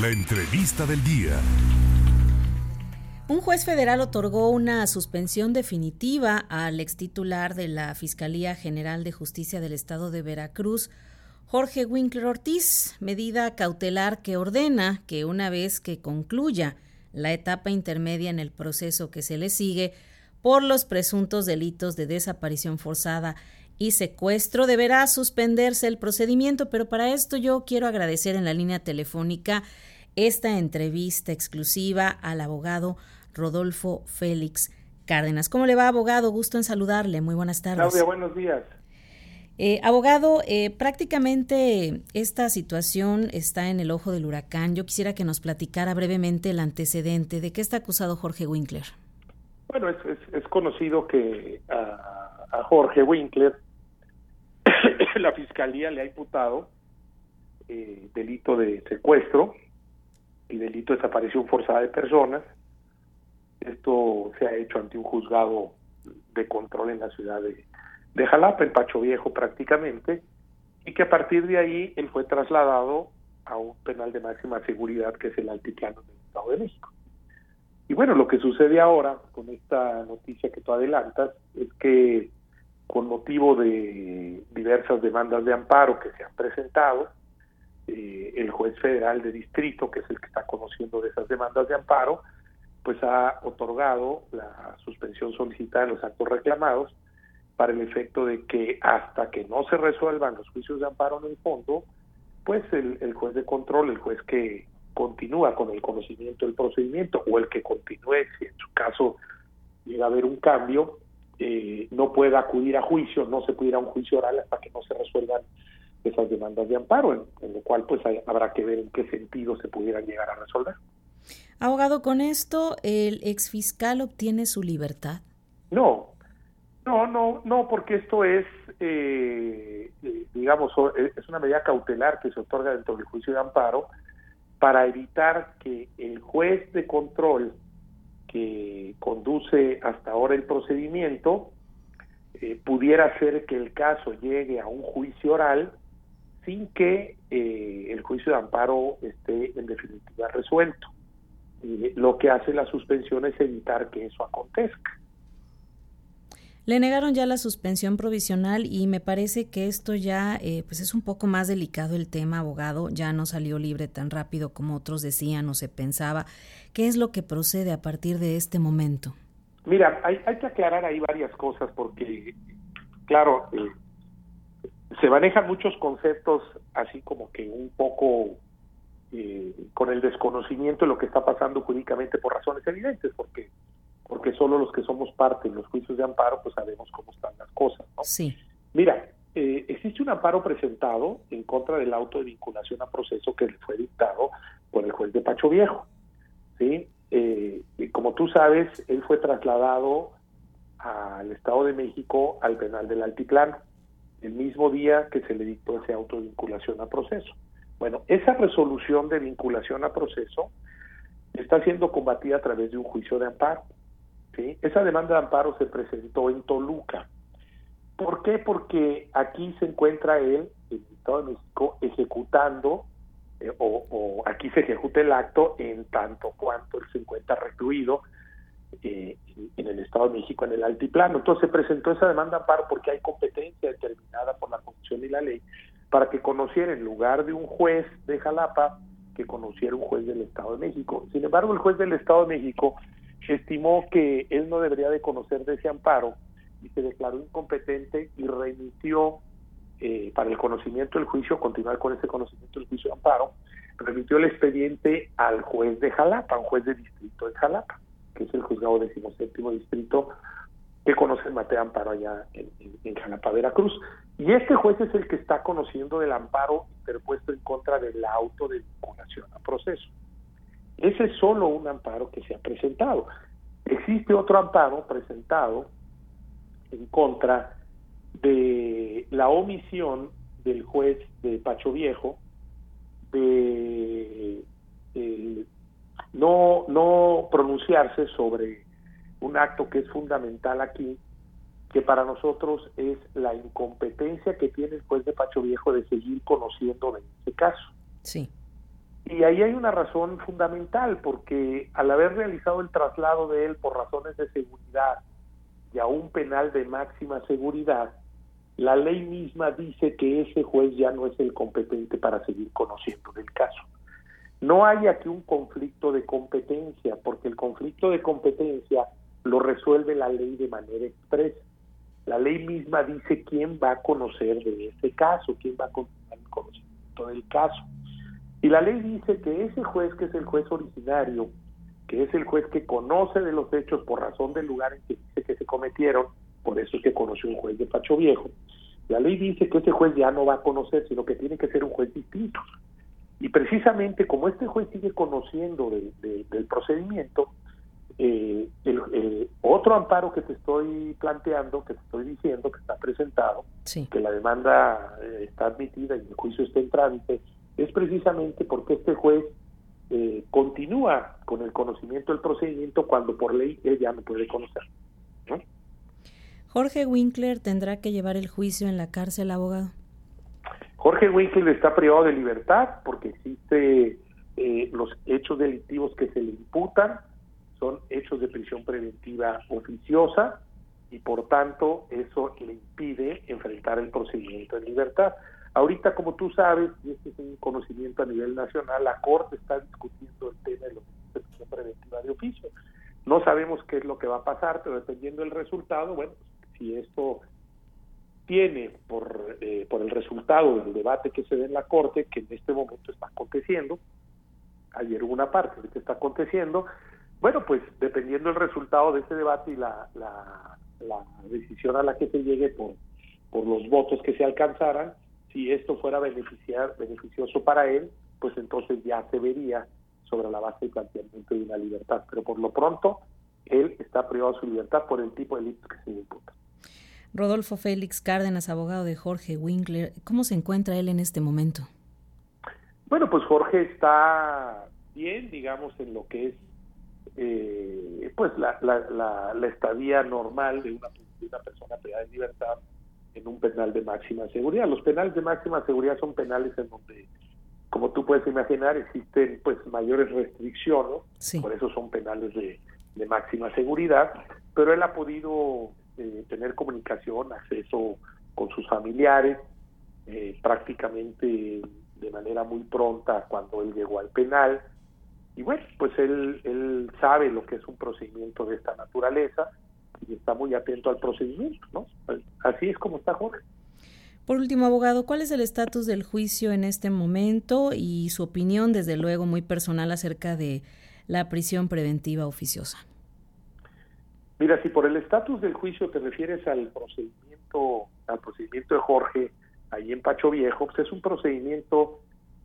La entrevista del día. Un juez federal otorgó una suspensión definitiva al ex titular de la Fiscalía General de Justicia del Estado de Veracruz, Jorge Winkler Ortiz, medida cautelar que ordena que una vez que concluya la etapa intermedia en el proceso que se le sigue por los presuntos delitos de desaparición forzada y secuestro, deberá suspenderse el procedimiento, pero para esto yo quiero agradecer en la línea telefónica esta entrevista exclusiva al abogado Rodolfo Félix Cárdenas. ¿Cómo le va, abogado? Gusto en saludarle. Muy buenas tardes. Claudia, buenos días. Eh, abogado, eh, prácticamente esta situación está en el ojo del huracán. Yo quisiera que nos platicara brevemente el antecedente. ¿De qué está acusado Jorge Winkler? Bueno, es, es, conocido que a, a Jorge Winkler la Fiscalía le ha imputado eh, delito de secuestro y delito de desaparición forzada de personas. Esto se ha hecho ante un juzgado de control en la ciudad de, de Jalapa, en Pacho Viejo prácticamente, y que a partir de ahí él fue trasladado a un penal de máxima seguridad que es el Altiplano del Estado de México. Y bueno, lo que sucede ahora con esta noticia que tú adelantas es que con motivo de diversas demandas de amparo que se han presentado, eh, el juez federal de distrito, que es el que está conociendo de esas demandas de amparo, pues ha otorgado la suspensión solicitada de los actos reclamados para el efecto de que hasta que no se resuelvan los juicios de amparo en el fondo, pues el, el juez de control, el juez que continúa con el conocimiento del procedimiento o el que continúe, si en su caso llega a haber un cambio, eh, no pueda acudir a juicio, no se puede ir a un juicio oral hasta que no se resuelvan esas demandas de amparo, en, lo cual pues habrá que ver en qué sentido se pudieran llegar a resolver. Abogado, con esto, ¿el exfiscal obtiene su libertad? No, no, no, no, porque esto es, eh, eh, digamos, es una medida cautelar que se otorga dentro del juicio de amparo para evitar que el juez de control que conduce hasta ahora el procedimiento eh, pudiera hacer que el caso llegue a un juicio oral sin que eh, el juicio de amparo esté en definitiva resuelto. lo que hace la suspensión es evitar que eso acontezca. Le negaron ya la suspensión provisional y me parece que esto ya eh, pues es un poco más delicado el tema, abogado. Ya no salió libre tan rápido como otros decían o se pensaba. ¿Qué es lo que procede a partir de este momento? Mira, hay, que aclarar ahí varias cosas porque, claro, eh, se manejan muchos conceptos así como que un poco eh, con el desconocimiento de lo que está pasando jurídicamente por razones evidentes, porque porque solo los que somos parte en los juicios de amparo pues sabemos cómo están las cosas. ¿no? Sí. Mira, eh, existe un amparo presentado en contra del auto de vinculación a proceso que fue dictado por el juez de Pacho Viejo. ¿sí? Eh, como tú sabes, él fue trasladado al Estado de México al penal del Altiplano, el mismo día que se le dictó ese auto de vinculación a proceso. Bueno, esa resolución de vinculación a proceso está siendo combatida a través de un juicio de amparo. Esa demanda de amparo se presentó en Toluca. ¿Por qué? Porque aquí se encuentra él, el Estado de México, ejecutando eh, o, aquí se ejecuta el acto en tanto cuanto él se encuentra recluido eh, en el Estado de México, en el altiplano. Entonces se presentó esa demanda de amparo porque hay competencia determinada por la Constitución y la ley para que conociera en lugar de un juez de Jalapa que conociera un juez del Estado de México. Sin embargo, el juez del Estado de México estimó que él no debería de conocer de ese amparo y se declaró incompetente y remitió eh, para el conocimiento del juicio, continuar con ese conocimiento del juicio de amparo, remitió el expediente al juez de Jalapa, un juez de distrito de Jalapa, que es el juzgado decimoséptimo distrito que conoce de amparo allá en, en, Jalapa, Veracruz. Y este juez es el que está conociendo del amparo interpuesto en contra de vinculación a proceso. Ese es solo un amparo que se ha presentado. Existe otro amparo presentado en contra de la omisión del juez de Pacho Viejo de no, no pronunciarse sobre un acto que es fundamental aquí, que para nosotros es la incompetencia que tiene el juez de Pacho Viejo de seguir conociendo de este caso. Sí. Y ahí hay una razón fundamental, porque al haber realizado el traslado de él por razones de seguridad y a un penal de máxima seguridad, la ley misma dice que ese juez ya no es el competente para seguir conociendo del caso. No hay aquí un conflicto de competencia, porque el conflicto de competencia lo resuelve la ley de manera expresa. La ley misma dice quién va a conocer de ese caso, quién va a continuar el conocimiento del caso. Y la ley dice que ese juez, que es el juez originario, que es el juez que conoce de los hechos por razón del lugar en que dice que se cometieron, por eso es que conoce un juez de Pacho Viejo, la ley dice que ese juez ya no va a conocer, sino que tiene que ser un juez distinto. Y precisamente como este juez sigue conociendo del procedimiento, eh, el, otro amparo que te estoy planteando, que te estoy diciendo, que está presentado, que la demanda eh, está admitida y el juicio está en trámite, es precisamente porque este juez eh, continúa con el conocimiento del procedimiento cuando por ley él ya no puede conocer. Jorge Winkler tendrá que llevar el juicio en la cárcel, abogado. Jorge Winkler está privado de libertad porque existe eh, los hechos delictivos que se le imputan son hechos de prisión preventiva oficiosa y por tanto eso le impide enfrentar el procedimiento en libertad. Ahorita, como tú sabes, y este es un conocimiento a nivel nacional, la Corte está discutiendo el tema de de prisión preventiva de oficio. No sabemos qué es lo que va a pasar, pero dependiendo del resultado, bueno, si esto tiene por, eh, por el resultado del debate que se da en la Corte, que en este momento está aconteciendo, ayer hubo una parte de que está aconteciendo, bueno, pues dependiendo del resultado de ese debate y la, la, la decisión a la que se llegue por, por los votos que se alcanzaran, si esto fuera beneficiar, beneficioso para él, pues entonces ya se vería sobre la base del planteamiento de una libertad. Pero por lo pronto, él está privado de su libertad por el tipo de delitos que se le imputa. Rodolfo Félix Cárdenas, abogado de Jorge Winkler, ¿cómo se encuentra él en este momento? Bueno, pues Jorge está bien, digamos, en lo que es eh, pues la, la, la, estadía normal de una, de una persona privada de libertad en un penal de máxima seguridad. Los penales de máxima seguridad son penales en donde, como tú puedes imaginar, existen pues mayores restricciones, por eso son penales de, máxima seguridad, pero él ha podido eh, tener comunicación, acceso con sus familiares, eh, prácticamente de manera muy pronta cuando él llegó al penal. Y bueno, pues él, él sabe lo que es un procedimiento de esta naturaleza, y está muy atento al procedimiento, ¿no? Así es como está Jorge. Por último, abogado, ¿cuál es el estatus del juicio en este momento y su opinión, desde luego, muy personal acerca de la prisión preventiva oficiosa? Mira, si por el estatus del juicio te refieres al procedimiento, al procedimiento de Jorge ahí en Pacho Viejo, pues es un procedimiento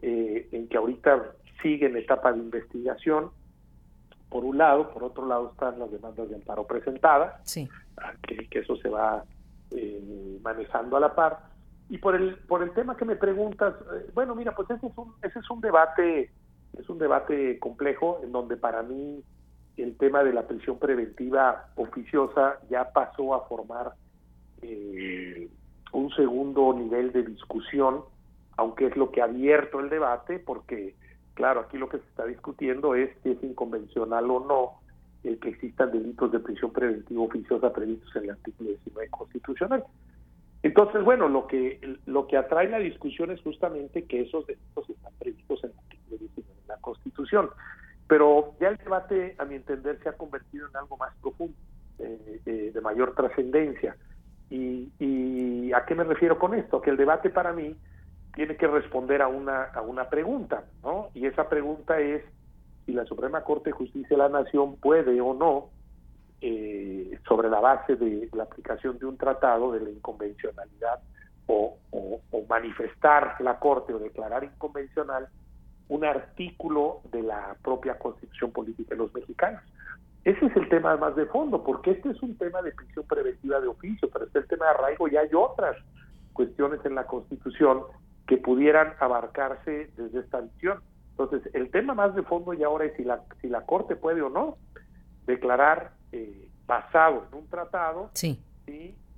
eh, en que ahorita sigue en etapa de investigación por un lado, por otro lado están las demandas de amparo presentadas, sí. Ah, que, eso se va eh, manejando a la par. Y por el por el tema que me preguntas, eh, bueno, mira, pues ese es un ese es un debate es un debate complejo en donde para mí el tema de la prisión preventiva oficiosa ya pasó a formar eh, un segundo nivel de discusión, aunque es lo que ha abierto el debate, porque Claro, aquí lo que se está discutiendo es si es inconvencional o no el que existan delitos de prisión preventiva oficiosa previstos en el artículo 19 constitucional. Entonces, bueno, lo que lo que atrae la discusión es justamente que esos delitos están previstos en el artículo 19 de la Constitución. Pero ya el debate, a mi entender, se ha convertido en algo más profundo, eh, eh, de mayor trascendencia. Y, ¿Y a qué me refiero con esto? Que el debate para mí tiene que responder a una, a una pregunta, ¿no? Y esa pregunta es si la Suprema Corte de Justicia de la Nación puede o no, eh, sobre la base de la aplicación de un tratado de la inconvencionalidad o, manifestar la Corte o declarar inconvencional un artículo de la propia Constitución Política de los mexicanos. Ese es el tema más de fondo, porque este es un tema de prisión preventiva de oficio, pero este es el tema de arraigo y hay otras cuestiones en la Constitución que pudieran abarcarse desde esta visión. Entonces, el tema más de fondo ya ahora es si la, si la Corte puede o no declarar eh, basado en un tratado sí.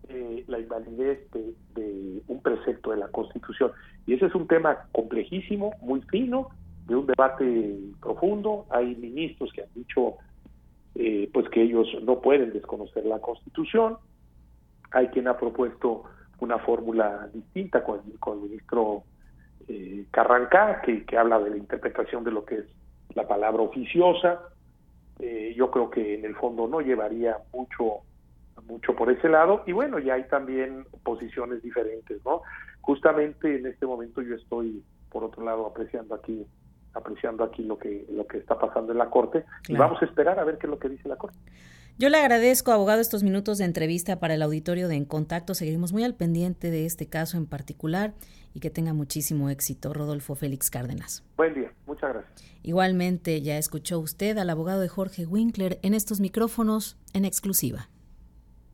Eh, la invalidez de, de, un precepto de la Constitución. Y ese es un tema complejísimo, muy fino, de un debate profundo. Hay ministros que han dicho eh, pues que ellos no pueden desconocer la Constitución. Hay quien ha propuesto una fórmula distinta con, con el ministro eh, Carrancá, que, que habla de la interpretación de lo que es la palabra oficiosa. Eh, yo creo que en el fondo no llevaría mucho mucho por ese lado. Y bueno ya hay también posiciones diferentes no justamente en este momento yo estoy por otro lado apreciando aquí apreciando aquí lo que lo que está pasando en la corte. Y vamos a esperar a ver qué es lo que dice la corte yo le agradezco, abogado, estos minutos de entrevista para el auditorio de En Contacto. Seguiremos muy al pendiente de este caso en particular y que tenga muchísimo éxito, Rodolfo Félix Cárdenas. Buen día, muchas gracias. Igualmente, ya escuchó usted al abogado de Jorge Winkler en estos micrófonos en exclusiva.